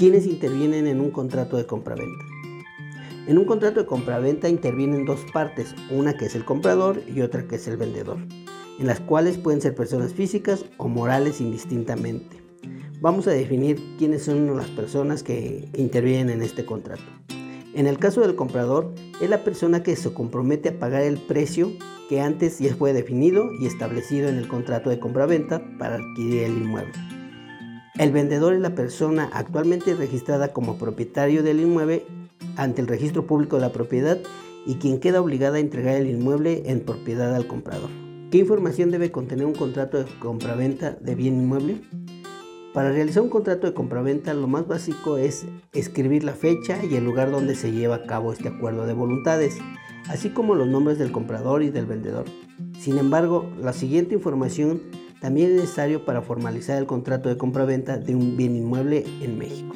¿Quiénes intervienen en un contrato de compraventa? En un contrato de compraventa intervienen dos partes, una que es el comprador y otra que es el vendedor, en las cuales pueden ser personas físicas o morales indistintamente. Vamos a definir quiénes son las personas que intervienen en este contrato. En el caso del comprador, es la persona que se compromete a pagar el precio que antes ya fue definido y establecido en el contrato de compraventa para adquirir el inmueble. El vendedor es la persona actualmente registrada como propietario del inmueble ante el registro público de la propiedad y quien queda obligada a entregar el inmueble en propiedad al comprador. ¿Qué información debe contener un contrato de compraventa de bien inmueble? Para realizar un contrato de compraventa lo más básico es escribir la fecha y el lugar donde se lleva a cabo este acuerdo de voluntades, así como los nombres del comprador y del vendedor. Sin embargo, la siguiente información también es necesario para formalizar el contrato de compraventa de un bien inmueble en México.